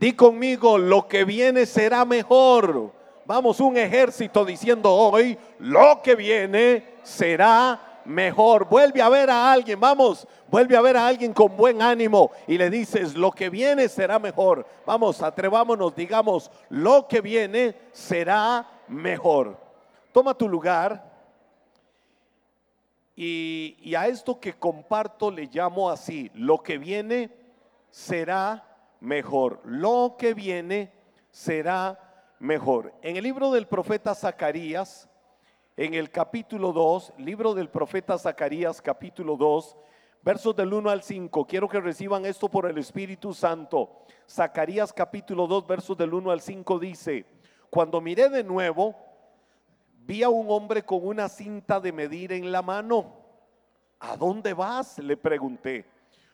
Di conmigo, lo que viene será mejor. Vamos, un ejército diciendo hoy, lo que viene será mejor. Vuelve a ver a alguien, vamos, vuelve a ver a alguien con buen ánimo y le dices, lo que viene será mejor. Vamos, atrevámonos, digamos, lo que viene será mejor. Toma tu lugar y, y a esto que comparto le llamo así, lo que viene será mejor. Lo que viene será mejor. En el libro del profeta Zacarías, en el capítulo 2, libro del profeta Zacarías, capítulo 2, versos del 1 al 5. Quiero que reciban esto por el Espíritu Santo. Zacarías capítulo 2, versos del 1 al 5 dice, cuando miré de nuevo, vi a un hombre con una cinta de medir en la mano. ¿A dónde vas? Le pregunté.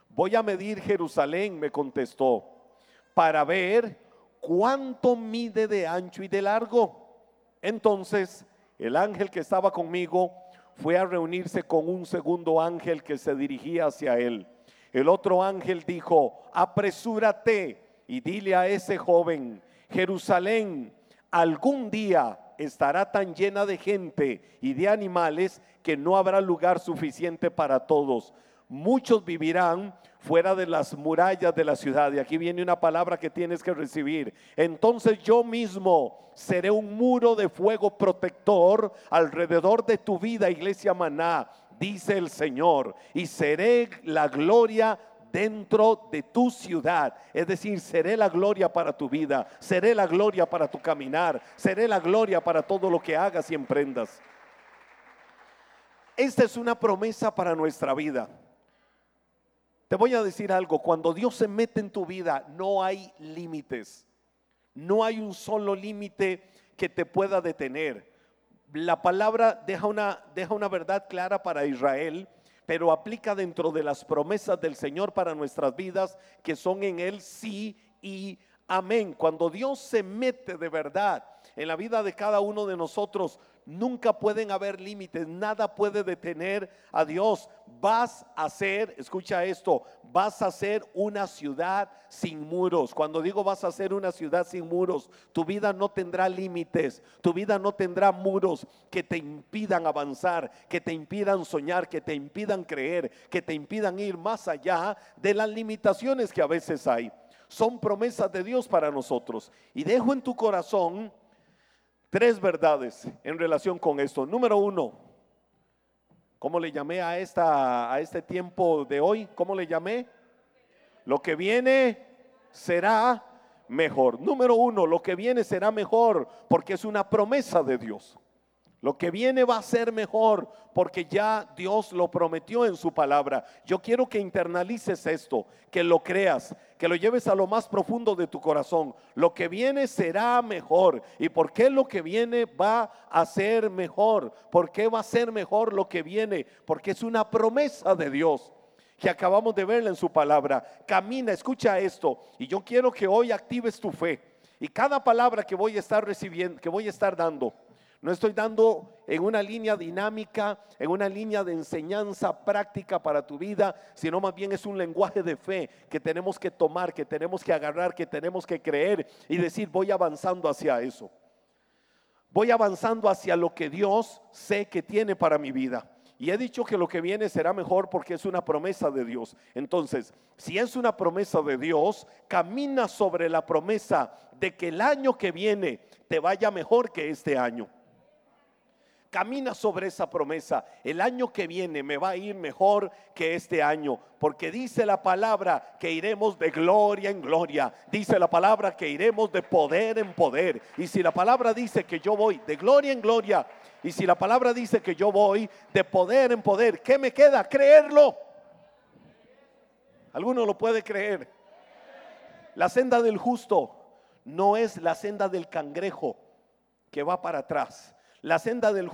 Voy a medir Jerusalén, me contestó, para ver ¿cuánto mide de ancho y de largo? Entonces el ángel que estaba conmigo fue a reunirse con un segundo ángel que se dirigía hacia él. El otro ángel dijo, apresúrate y dile a ese joven, Jerusalén algún día estará tan llena de gente y de animales que no habrá lugar suficiente para todos. Muchos vivirán fuera de las murallas de la ciudad. Y aquí viene una palabra que tienes que recibir. Entonces yo mismo seré un muro de fuego protector alrededor de tu vida, iglesia maná, dice el Señor. Y seré la gloria dentro de tu ciudad. Es decir, seré la gloria para tu vida, seré la gloria para tu caminar, seré la gloria para todo lo que hagas y emprendas. Esta es una promesa para nuestra vida. Te voy a decir algo, cuando Dios se mete en tu vida no hay límites, no hay un solo límite que te pueda detener. La palabra deja una, deja una verdad clara para Israel, pero aplica dentro de las promesas del Señor para nuestras vidas, que son en Él sí y amén. Cuando Dios se mete de verdad en la vida de cada uno de nosotros, Nunca pueden haber límites, nada puede detener a Dios. Vas a ser, escucha esto, vas a ser una ciudad sin muros. Cuando digo vas a ser una ciudad sin muros, tu vida no tendrá límites, tu vida no tendrá muros que te impidan avanzar, que te impidan soñar, que te impidan creer, que te impidan ir más allá de las limitaciones que a veces hay. Son promesas de Dios para nosotros. Y dejo en tu corazón Tres verdades en relación con esto. Número uno, ¿cómo le llamé a, esta, a este tiempo de hoy? ¿Cómo le llamé? Lo que viene será mejor. Número uno, lo que viene será mejor porque es una promesa de Dios. Lo que viene va a ser mejor porque ya Dios lo prometió en su palabra. Yo quiero que internalices esto, que lo creas, que lo lleves a lo más profundo de tu corazón. Lo que viene será mejor. ¿Y por qué lo que viene va a ser mejor? ¿Por qué va a ser mejor lo que viene? Porque es una promesa de Dios que acabamos de verla en su palabra. Camina, escucha esto. Y yo quiero que hoy actives tu fe. Y cada palabra que voy a estar recibiendo, que voy a estar dando, no estoy dando en una línea dinámica, en una línea de enseñanza práctica para tu vida, sino más bien es un lenguaje de fe que tenemos que tomar, que tenemos que agarrar, que tenemos que creer y decir, voy avanzando hacia eso. Voy avanzando hacia lo que Dios sé que tiene para mi vida. Y he dicho que lo que viene será mejor porque es una promesa de Dios. Entonces, si es una promesa de Dios, camina sobre la promesa de que el año que viene te vaya mejor que este año. Camina sobre esa promesa. El año que viene me va a ir mejor que este año, porque dice la palabra que iremos de gloria en gloria. Dice la palabra que iremos de poder en poder. Y si la palabra dice que yo voy de gloria en gloria, y si la palabra dice que yo voy de poder en poder, ¿qué me queda? Creerlo. ¿Alguno lo puede creer? La senda del justo no es la senda del cangrejo que va para atrás. La senda del,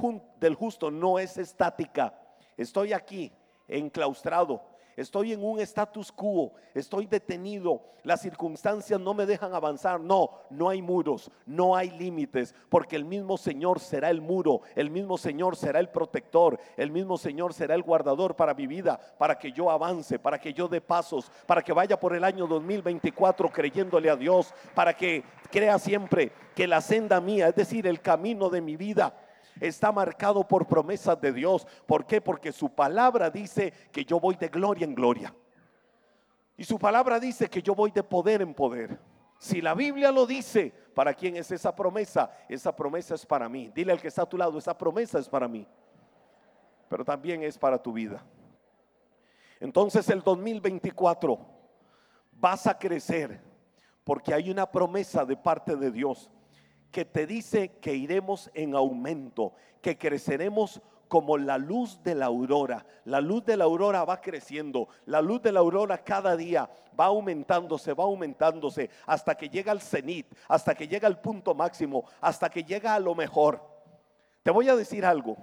justo no es estática. Estoy aquí, enclaustrado. Estoy en un status quo, estoy detenido, las circunstancias no me dejan avanzar. No, no hay muros, no hay límites, porque el mismo Señor será el muro, el mismo Señor será el protector, el mismo Señor será el guardador para mi vida, para que yo avance, para que yo dé pasos, para que vaya por el año 2024 creyéndole a Dios, para que crea siempre que la senda mía, es decir, el camino de mi vida, está marcado por promesas de Dios. ¿Por qué? Porque su palabra dice que yo voy de gloria en gloria. Y su palabra dice que yo voy de poder en poder. Si la Biblia lo dice, ¿para quién es esa promesa? Esa promesa es para mí. Dile al que está a tu lado, esa promesa es para mí. Pero también es para tu vida. Entonces el 2024 vas a crecer porque hay una promesa de parte de Dios que te dice que iremos en aumento, que creceremos como la luz de la aurora. La luz de la aurora va creciendo, la luz de la aurora cada día va aumentándose, va aumentándose hasta que llega al cenit, hasta que llega al punto máximo, hasta que llega a lo mejor. Te voy a decir algo,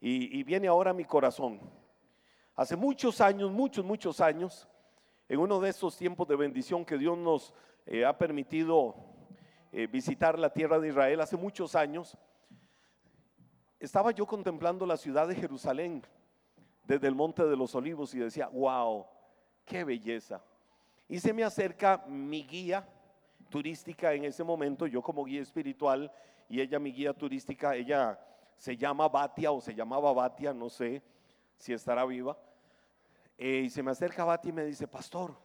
y, viene ahora mi corazón. Hace muchos años, muchos, muchos años, en uno de esos tiempos de bendición que Dios nos eh, ha permitido eh, visitar la tierra de Israel hace muchos años, estaba yo contemplando la ciudad de Jerusalén desde el Monte de los Olivos y decía, wow, qué belleza. Y se me acerca mi guía turística en ese momento, yo como guía espiritual y ella mi guía turística, ella se llama Batia o se llamaba Batia, no sé si estará viva. Eh, y se me acerca Batia y me dice, pastor,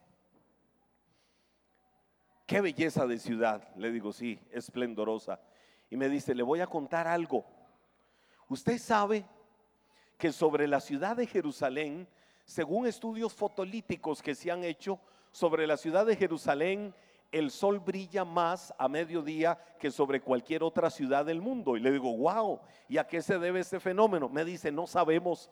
Qué belleza de ciudad. Le digo, sí, esplendorosa. Y me dice, le voy a contar algo. Usted sabe que sobre la ciudad de Jerusalén, según estudios fotolíticos que se han hecho, sobre la ciudad de Jerusalén, el sol brilla más a mediodía que sobre cualquier otra ciudad del mundo. Y le digo, wow, ¿y a qué se debe ese fenómeno? Me dice, no sabemos.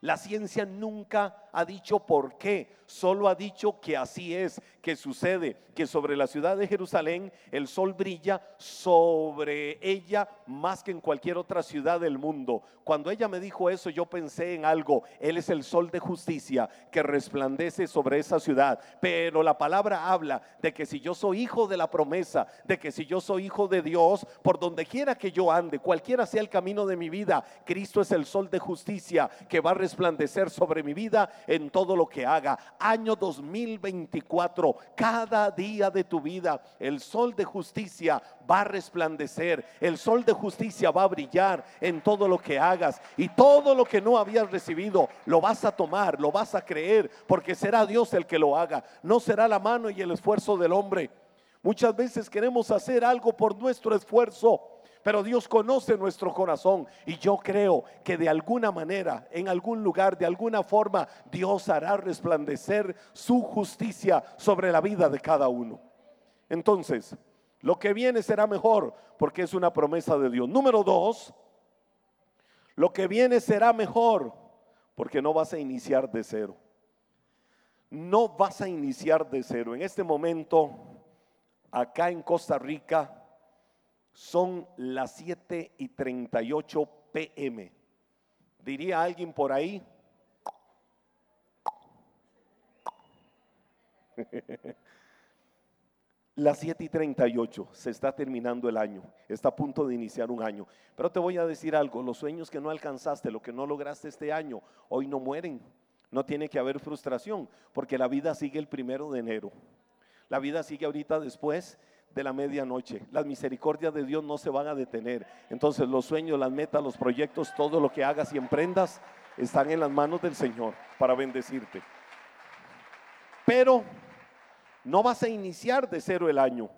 La ciencia nunca ha dicho por qué, solo ha dicho que así es, que sucede, que sobre la ciudad de Jerusalén el sol brilla sobre ella más que en cualquier otra ciudad del mundo. Cuando ella me dijo eso, yo pensé en algo, Él es el sol de justicia que resplandece sobre esa ciudad. Pero la palabra habla de que si yo soy hijo de la promesa, de que si yo soy hijo de Dios, por donde quiera que yo ande, cualquiera sea el camino de mi vida, Cristo es el sol de justicia que va a resplandecer sobre mi vida en todo lo que haga. Año 2024, cada día de tu vida, el sol de justicia va a resplandecer, el sol de justicia va a brillar en todo lo que hagas y todo lo que no habías recibido lo vas a tomar, lo vas a creer, porque será Dios el que lo haga, no será la mano y el esfuerzo del hombre. Muchas veces queremos hacer algo por nuestro esfuerzo pero Dios conoce nuestro corazón y yo creo que de alguna manera, en algún lugar, de alguna forma, Dios hará resplandecer su justicia sobre la vida de cada uno. Entonces, lo que viene será mejor porque es una promesa de Dios. Número dos, lo que viene será mejor porque no vas a iniciar de cero. No vas a iniciar de cero. En este momento, acá en Costa Rica, son las 7 y 38 pm. Diría alguien por ahí. Las 7 y 38, se está terminando el año, está a punto de iniciar un año. Pero te voy a decir algo, los sueños que no alcanzaste, lo que no lograste este año, hoy no mueren. No tiene que haber frustración, porque la vida sigue el primero de enero. La vida sigue ahorita después de la medianoche. Las misericordias de Dios no se van a detener. Entonces los sueños, las metas, los proyectos, todo lo que hagas y emprendas están en las manos del Señor para bendecirte. Pero no vas a iniciar de cero el año.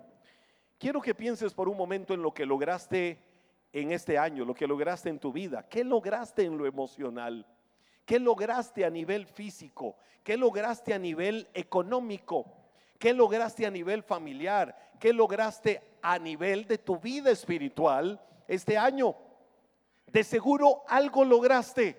Quiero que pienses por un momento en lo que lograste en este año, lo que lograste en tu vida. ¿Qué lograste en lo emocional? ¿Qué lograste a nivel físico? ¿Qué lograste a nivel económico? ¿Qué lograste a nivel familiar? ¿Qué lograste a nivel de tu vida espiritual este año? De seguro algo lograste.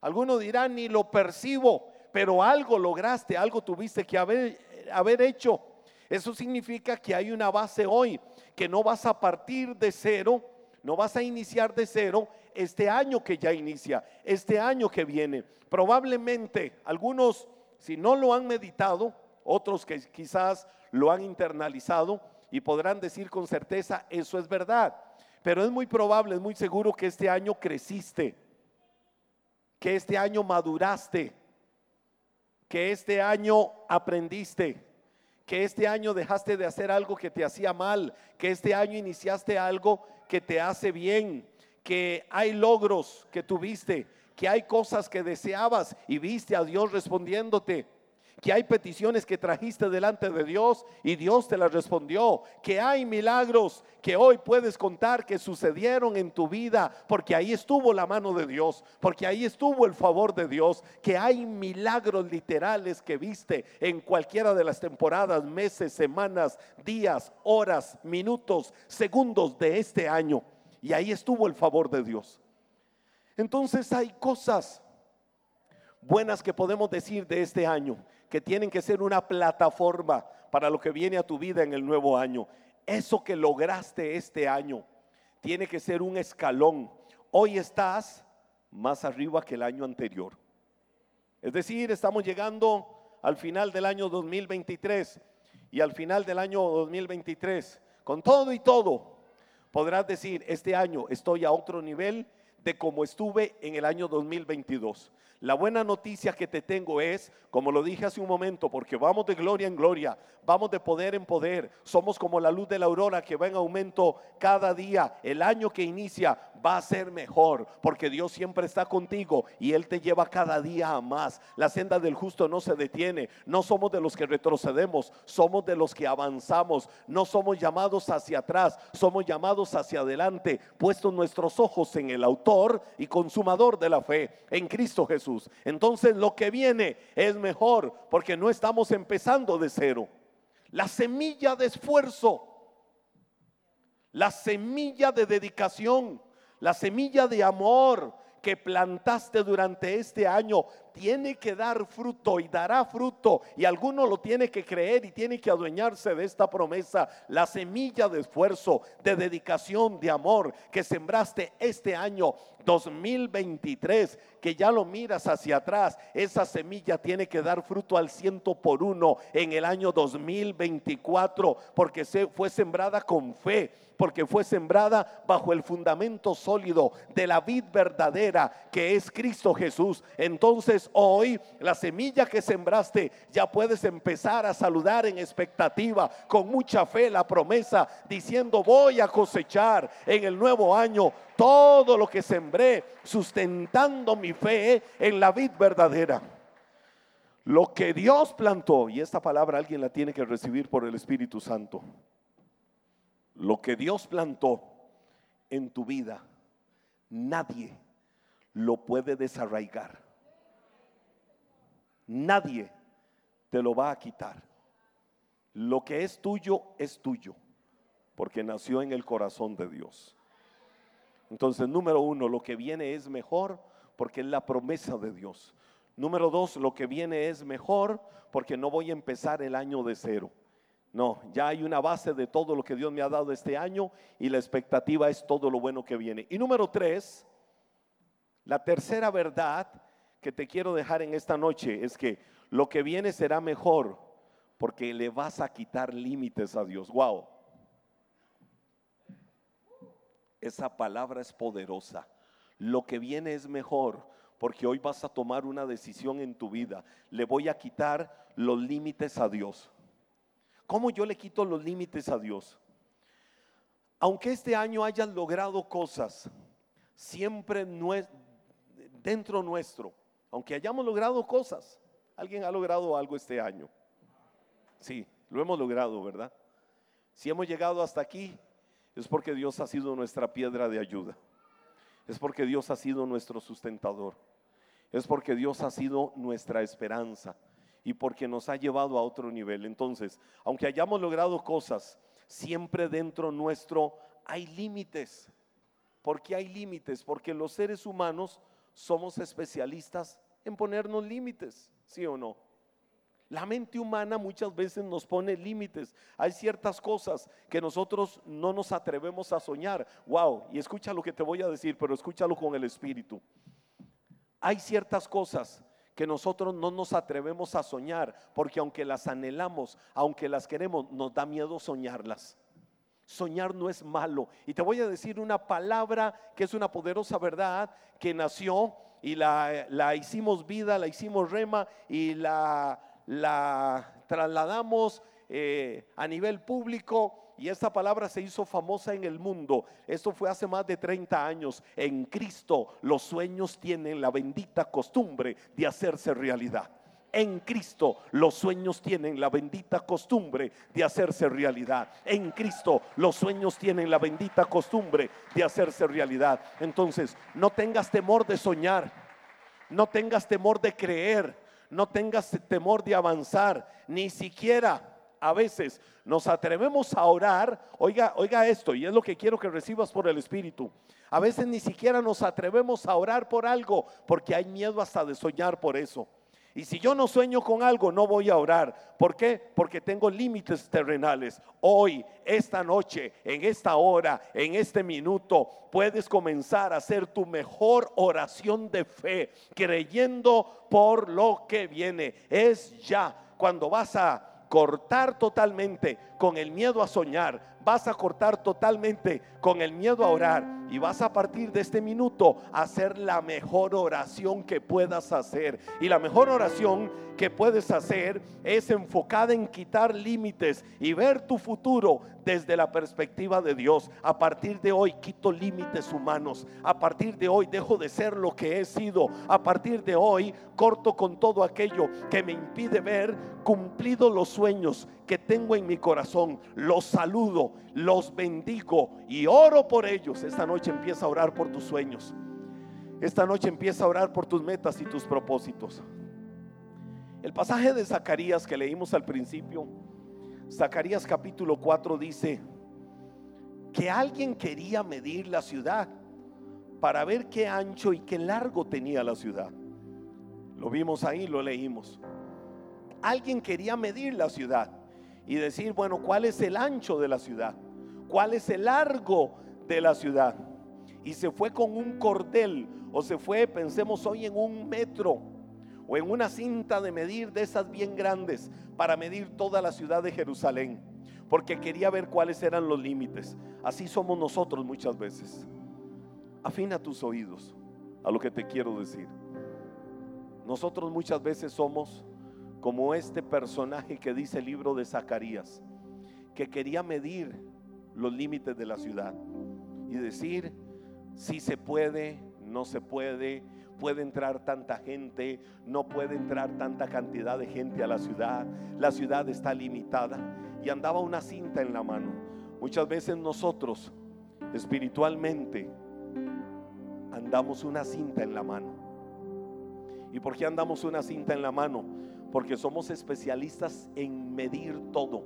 Algunos dirán, ni lo percibo, pero algo lograste, algo tuviste que haber, haber hecho. Eso significa que hay una base hoy, que no vas a partir de cero, no vas a iniciar de cero este año que ya inicia, este año que viene. Probablemente algunos, si no lo han meditado, otros que quizás lo han internalizado y podrán decir con certeza, eso es verdad. Pero es muy probable, es muy seguro que este año creciste, que este año maduraste, que este año aprendiste, que este año dejaste de hacer algo que te hacía mal, que este año iniciaste algo que te hace bien, que hay logros que tuviste, que hay cosas que deseabas y viste a Dios respondiéndote que hay peticiones que trajiste delante de Dios y Dios te las respondió, que hay milagros que hoy puedes contar que sucedieron en tu vida, porque ahí estuvo la mano de Dios, porque ahí estuvo el favor de Dios, que hay milagros literales que viste en cualquiera de las temporadas, meses, semanas, días, horas, minutos, segundos de este año. Y ahí estuvo el favor de Dios. Entonces hay cosas buenas que podemos decir de este año que tienen que ser una plataforma para lo que viene a tu vida en el nuevo año. Eso que lograste este año tiene que ser un escalón. Hoy estás más arriba que el año anterior. Es decir, estamos llegando al final del año 2023 y al final del año 2023, con todo y todo, podrás decir, este año estoy a otro nivel de como estuve en el año 2022. La buena noticia que te tengo es, como lo dije hace un momento, porque vamos de gloria en gloria, vamos de poder en poder, somos como la luz de la aurora que va en aumento cada día. El año que inicia va a ser mejor, porque Dios siempre está contigo y Él te lleva cada día a más. La senda del justo no se detiene, no somos de los que retrocedemos, somos de los que avanzamos, no somos llamados hacia atrás, somos llamados hacia adelante, puestos nuestros ojos en el autor y consumador de la fe, en Cristo Jesús. Entonces lo que viene es mejor porque no estamos empezando de cero. La semilla de esfuerzo, la semilla de dedicación, la semilla de amor que plantaste durante este año tiene que dar fruto y dará fruto y alguno lo tiene que creer y tiene que adueñarse de esta promesa, la semilla de esfuerzo, de dedicación, de amor que sembraste este año 2023, que ya lo miras hacia atrás, esa semilla tiene que dar fruto al ciento por uno en el año 2024, porque se fue sembrada con fe, porque fue sembrada bajo el fundamento sólido de la vid verdadera que es Cristo Jesús. Entonces hoy la semilla que sembraste ya puedes empezar a saludar en expectativa, con mucha fe la promesa, diciendo voy a cosechar en el nuevo año todo lo que sembré, sustentando mi fe en la vid verdadera. Lo que Dios plantó, y esta palabra alguien la tiene que recibir por el Espíritu Santo, lo que Dios plantó en tu vida, nadie lo puede desarraigar. Nadie te lo va a quitar. Lo que es tuyo es tuyo, porque nació en el corazón de Dios. Entonces, número uno, lo que viene es mejor porque es la promesa de Dios. Número dos, lo que viene es mejor porque no voy a empezar el año de cero. No, ya hay una base de todo lo que Dios me ha dado este año y la expectativa es todo lo bueno que viene. Y número tres, la tercera verdad que te quiero dejar en esta noche es que lo que viene será mejor porque le vas a quitar límites a Dios. Wow. Esa palabra es poderosa. Lo que viene es mejor porque hoy vas a tomar una decisión en tu vida. Le voy a quitar los límites a Dios. ¿Cómo yo le quito los límites a Dios? Aunque este año hayas logrado cosas, siempre no es dentro nuestro aunque hayamos logrado cosas, alguien ha logrado algo este año. Sí, lo hemos logrado, ¿verdad? Si hemos llegado hasta aquí, es porque Dios ha sido nuestra piedra de ayuda. Es porque Dios ha sido nuestro sustentador. Es porque Dios ha sido nuestra esperanza y porque nos ha llevado a otro nivel. Entonces, aunque hayamos logrado cosas, siempre dentro nuestro hay límites. ¿Por qué hay límites? Porque los seres humanos somos especialistas en ponernos límites, ¿sí o no? La mente humana muchas veces nos pone límites. Hay ciertas cosas que nosotros no nos atrevemos a soñar. Wow, y escucha lo que te voy a decir, pero escúchalo con el espíritu. Hay ciertas cosas que nosotros no nos atrevemos a soñar, porque aunque las anhelamos, aunque las queremos, nos da miedo soñarlas. Soñar no es malo. Y te voy a decir una palabra que es una poderosa verdad que nació y la, hicimos vida, la hicimos rema y la, la trasladamos eh, a nivel público y esta palabra se hizo famosa en el mundo. Esto fue hace más de 30 años. En Cristo los sueños tienen la bendita costumbre de hacerse realidad. En Cristo los sueños tienen la bendita costumbre de hacerse realidad. En Cristo los sueños tienen la bendita costumbre de hacerse realidad. Entonces, no tengas temor de soñar. No tengas temor de creer. No tengas temor de avanzar. Ni siquiera a veces nos atrevemos a orar, oiga, oiga esto, y es lo que quiero que recibas por el Espíritu. A veces ni siquiera nos atrevemos a orar por algo porque hay miedo hasta de soñar por eso. Y si yo no sueño con algo, no voy a orar. ¿Por qué? Porque tengo límites terrenales. Hoy, esta noche, en esta hora, en este minuto, puedes comenzar a hacer tu mejor oración de fe, creyendo por lo que viene. Es ya cuando vas a cortar totalmente con el miedo a soñar, vas a cortar totalmente con el miedo a orar y vas a partir de este minuto a hacer la mejor oración que puedas hacer. Y la mejor oración que puedes hacer es enfocada en quitar límites y ver tu futuro desde la perspectiva de Dios. A partir de hoy quito límites humanos. A partir de hoy dejo de ser lo que he sido. A partir de hoy corto con todo aquello que me impide ver cumplido los sueños que tengo en mi corazón. Los saludo, los bendigo y oro por ellos. Esta noche empieza a orar por tus sueños. Esta noche empieza a orar por tus metas y tus propósitos. El pasaje de Zacarías que leímos al principio, Zacarías capítulo 4 dice que alguien quería medir la ciudad para ver qué ancho y qué largo tenía la ciudad. Lo vimos ahí, lo leímos. Alguien quería medir la ciudad y decir, bueno, ¿cuál es el ancho de la ciudad? ¿Cuál es el largo de la ciudad? Y se fue con un cordel o se fue, pensemos hoy, en un metro o en una cinta de medir de esas bien grandes para medir toda la ciudad de Jerusalén, porque quería ver cuáles eran los límites. Así somos nosotros muchas veces. Afina tus oídos a lo que te quiero decir. Nosotros muchas veces somos como este personaje que dice el libro de Zacarías, que quería medir los límites de la ciudad y decir si se puede, no se puede, puede entrar tanta gente, no puede entrar tanta cantidad de gente a la ciudad, la ciudad está limitada y andaba una cinta en la mano. Muchas veces nosotros espiritualmente andamos una cinta en la mano. ¿Y por qué andamos una cinta en la mano? Porque somos especialistas en medir todo.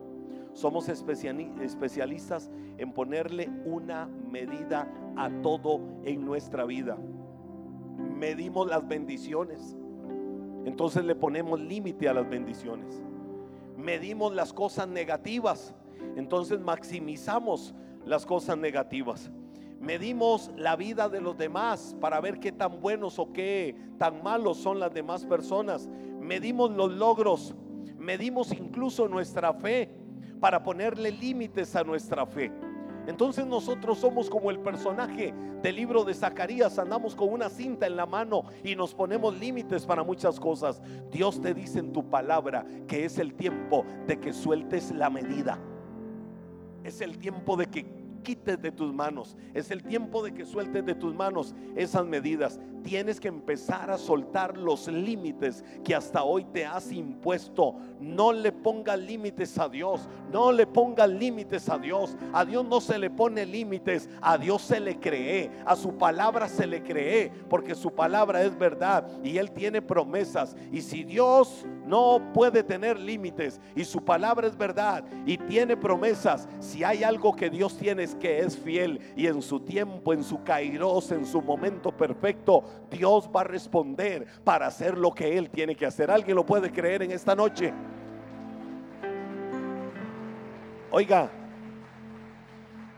Somos especialistas en ponerle una medida a todo en nuestra vida. Medimos las bendiciones. Entonces le ponemos límite a las bendiciones. Medimos las cosas negativas. Entonces maximizamos las cosas negativas. Medimos la vida de los demás para ver qué tan buenos o qué tan malos son las demás personas. Medimos los logros. Medimos incluso nuestra fe para ponerle límites a nuestra fe. Entonces nosotros somos como el personaje del libro de Zacarías, andamos con una cinta en la mano y nos ponemos límites para muchas cosas. Dios te dice en tu palabra que es el tiempo de que sueltes la medida. Es el tiempo de que quites de tus manos. Es el tiempo de que sueltes de tus manos esas medidas. Tienes que empezar a soltar los límites que hasta hoy te has impuesto. No le pongas límites a Dios. No le pongas límites a Dios. A Dios no se le pone límites. A Dios se le cree. A su palabra se le cree. Porque su palabra es verdad. Y Él tiene promesas. Y si Dios no puede tener límites y su palabra es verdad y tiene promesas. Si hay algo que Dios tiene es que es fiel y en su tiempo, en su kairos, en su momento perfecto, Dios va a responder para hacer lo que Él tiene que hacer. ¿Alguien lo puede creer en esta noche? Oiga,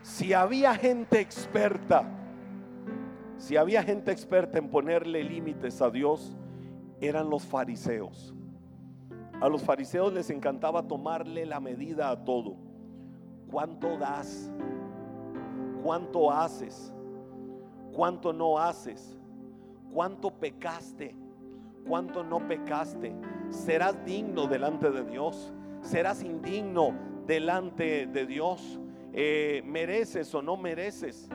si había gente experta, si había gente experta en ponerle límites a Dios, eran los fariseos. A los fariseos les encantaba tomarle la medida a todo. ¿Cuánto das? ¿Cuánto haces? ¿Cuánto no haces? ¿Cuánto pecaste? ¿Cuánto no pecaste? ¿Serás digno delante de Dios? ¿Serás indigno delante de Dios? Eh, ¿Mereces o no mereces?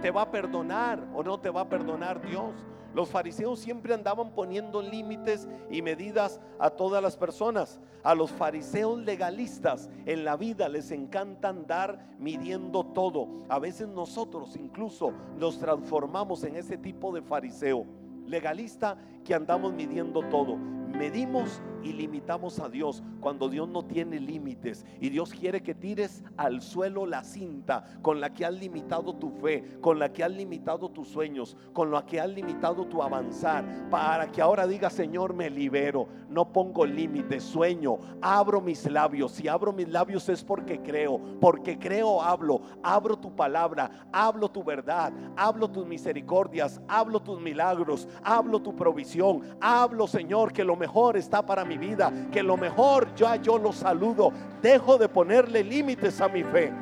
¿Te va a perdonar o no te va a perdonar Dios? Los fariseos siempre andaban poniendo límites y medidas a todas las personas. A los fariseos legalistas en la vida les encanta andar midiendo todo. A veces nosotros incluso nos transformamos en ese tipo de fariseo legalista que andamos midiendo todo medimos y limitamos a Dios cuando Dios no tiene límites. Y Dios quiere que tires al suelo la cinta con la que has limitado tu fe, con la que has limitado tus sueños, con la que has limitado tu avanzar, para que ahora diga Señor me libero, no pongo límites, sueño, abro mis labios, si abro mis labios es porque creo, porque creo hablo, abro tu palabra, hablo tu verdad, hablo tus misericordias, hablo tus milagros, hablo tu provisión, hablo Señor que lo mejor está para mi vida, que lo mejor ya yo lo saludo. Dejo de ponerle límites a mi fe.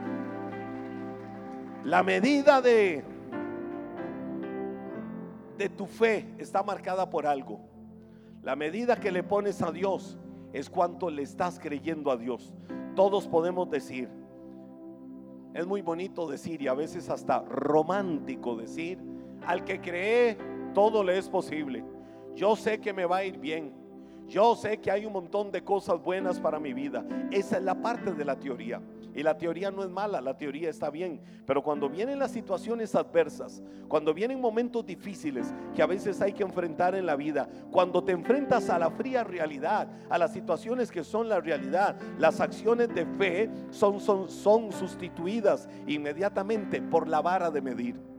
La medida de de tu fe está marcada por algo. La medida que le pones a Dios es cuánto le estás creyendo a Dios. Todos podemos decir, es muy bonito decir y a veces hasta romántico decir, al que cree todo le es posible. Yo sé que me va a ir bien. Yo sé que hay un montón de cosas buenas para mi vida. Esa es la parte de la teoría. Y la teoría no es mala, la teoría está bien. Pero cuando vienen las situaciones adversas, cuando vienen momentos difíciles que a veces hay que enfrentar en la vida, cuando te enfrentas a la fría realidad, a las situaciones que son la realidad, las acciones de fe son, son, son sustituidas inmediatamente por la vara de medir.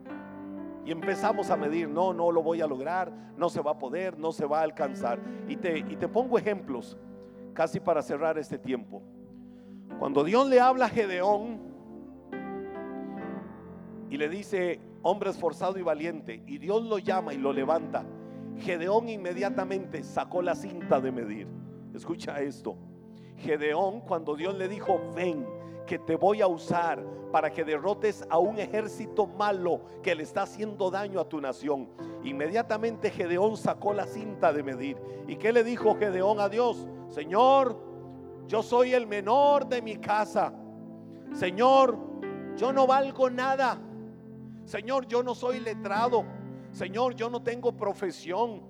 Y empezamos a medir, no, no lo voy a lograr, no se va a poder, no se va a alcanzar. Y te, y te pongo ejemplos casi para cerrar este tiempo. Cuando Dios le habla a Gedeón y le dice, hombre esforzado y valiente, y Dios lo llama y lo levanta, Gedeón inmediatamente sacó la cinta de medir. Escucha esto. Gedeón, cuando Dios le dijo, ven, que te voy a usar para que derrotes a un ejército malo que le está haciendo daño a tu nación. Inmediatamente Gedeón sacó la cinta de medir. ¿Y qué le dijo Gedeón a Dios? Señor, yo soy el menor de mi casa. Señor, yo no valgo nada. Señor, yo no soy letrado. Señor, yo no tengo profesión.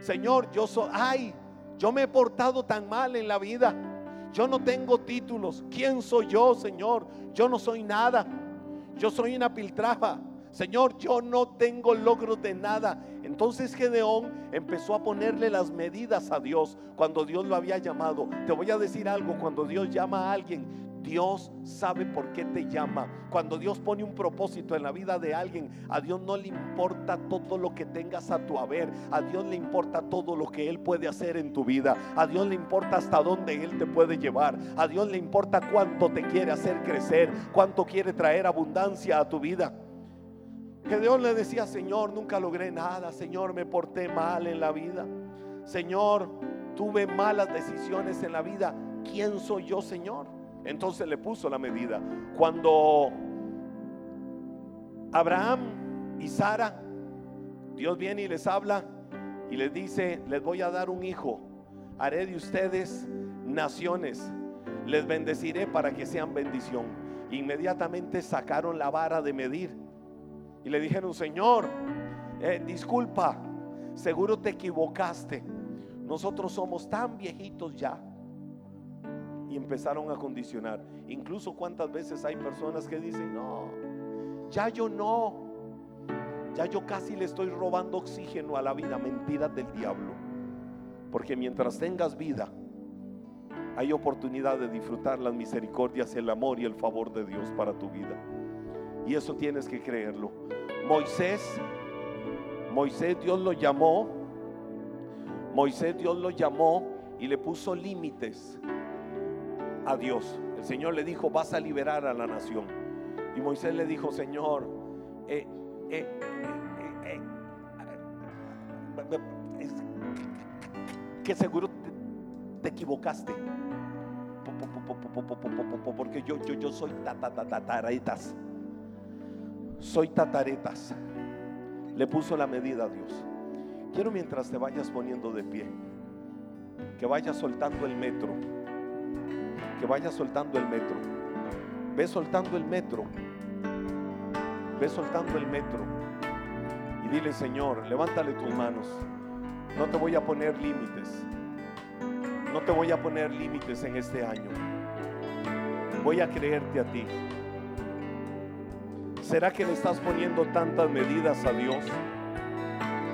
Señor, yo soy, ay, yo me he portado tan mal en la vida. Yo no tengo títulos. ¿Quién soy yo, Señor? Yo no soy nada. Yo soy una piltrafa. Señor, yo no tengo logros de nada. Entonces Gedeón empezó a ponerle las medidas a Dios cuando Dios lo había llamado. Te voy a decir algo, cuando Dios llama a alguien, Dios sabe por qué te llama. Cuando Dios pone un propósito en la vida de alguien, a Dios no le importa todo lo que tengas a tu haber. A Dios le importa todo lo que Él puede hacer en tu vida. A Dios le importa hasta dónde Él te puede llevar. A Dios le importa cuánto te quiere hacer crecer, cuánto quiere traer abundancia a tu vida. Que Dios le decía, Señor, nunca logré nada. Señor, me porté mal en la vida. Señor, tuve malas decisiones en la vida. ¿Quién soy yo, Señor? Entonces le puso la medida. Cuando Abraham y Sara, Dios viene y les habla y les dice, les voy a dar un hijo, haré de ustedes naciones, les bendeciré para que sean bendición. Inmediatamente sacaron la vara de medir y le dijeron, Señor, eh, disculpa, seguro te equivocaste. Nosotros somos tan viejitos ya y empezaron a condicionar. Incluso cuántas veces hay personas que dicen, no, ya yo no, ya yo casi le estoy robando oxígeno a la vida, mentiras del diablo. Porque mientras tengas vida, hay oportunidad de disfrutar las misericordias, el amor y el favor de Dios para tu vida. Y eso tienes que creerlo. Moisés, Moisés Dios lo llamó, Moisés Dios lo llamó y le puso límites a Dios. El Señor le dijo, vas a liberar a la nación. Y Moisés le dijo, Señor, eh, eh, eh, que seguro te, equivocaste. Porque yo, yo, yo soy tataretas. Soy tataretas. Le puso la medida a Dios. Quiero mientras te vayas poniendo de pie, que vayas soltando el metro. Que vayas soltando el metro. Ve soltando el metro. Ve soltando el metro. Y dile, Señor, levántale tus manos. No te voy a poner límites. No te voy a poner límites en este año. Voy a creerte a ti. ¿Será que le estás poniendo tantas medidas a Dios?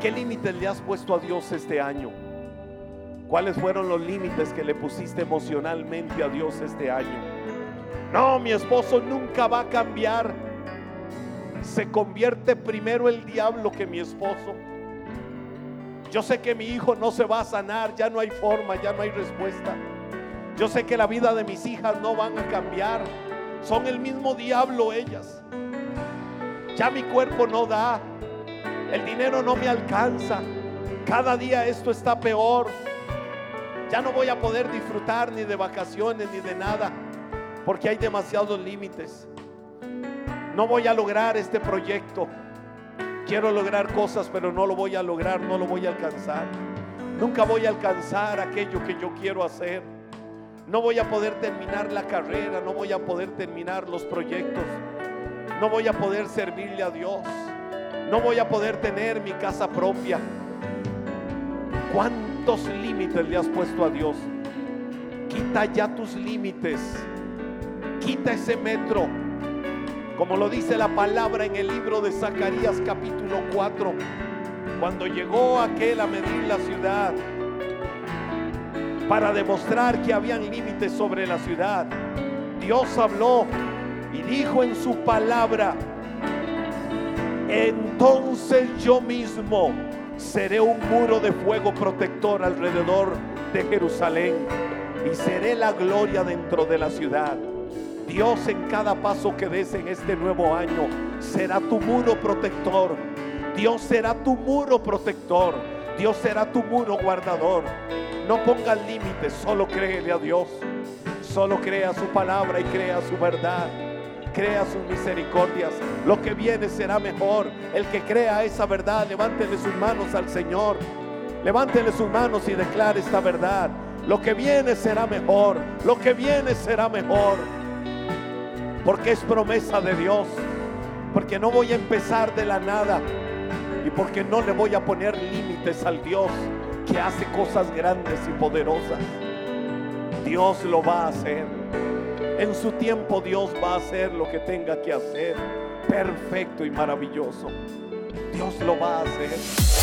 ¿Qué límites le has puesto a Dios este año? ¿Cuáles fueron los límites que le pusiste emocionalmente a Dios este año? No, mi esposo nunca va a cambiar. Se convierte primero el diablo que mi esposo. Yo sé que mi hijo no se va a sanar, ya no hay forma, ya no hay respuesta. Yo sé que la vida de mis hijas no van a cambiar. Son el mismo diablo ellas. Ya mi cuerpo no da. El dinero no me alcanza. Cada día esto está peor. Ya no voy a poder disfrutar ni de vacaciones ni de nada. Porque hay demasiados límites. No voy a lograr este proyecto. Quiero lograr cosas, pero no lo voy a lograr, no lo voy a alcanzar. Nunca voy a alcanzar aquello que yo quiero hacer. No voy a poder terminar la carrera, no voy a poder terminar los proyectos. No voy a poder servirle a Dios. No voy a poder tener mi casa propia. ¿Cuántos límites le has puesto a Dios? Quita ya tus límites. Quita ese metro como lo dice la palabra en el libro de Zacarías capítulo 4, cuando llegó aquel a medir la ciudad para demostrar que habían límites sobre la ciudad, Dios habló y dijo en su palabra, entonces yo mismo seré un muro de fuego protector alrededor de Jerusalén y seré la gloria dentro de la ciudad. Dios en cada paso que des en este nuevo año será tu muro protector. Dios será tu muro protector. Dios será tu muro guardador. No pongas límites, solo créele a Dios. Solo crea su palabra y crea su verdad. Crea sus misericordias. Lo que viene será mejor. El que crea esa verdad, levántele sus manos al Señor. Levántele sus manos y declare esta verdad. Lo que viene será mejor. Lo que viene será mejor porque es promesa de Dios, porque no voy a empezar de la nada y porque no le voy a poner límites al Dios que hace cosas grandes y poderosas. Dios lo va a hacer. En su tiempo Dios va a hacer lo que tenga que hacer. Perfecto y maravilloso. Dios lo va a hacer.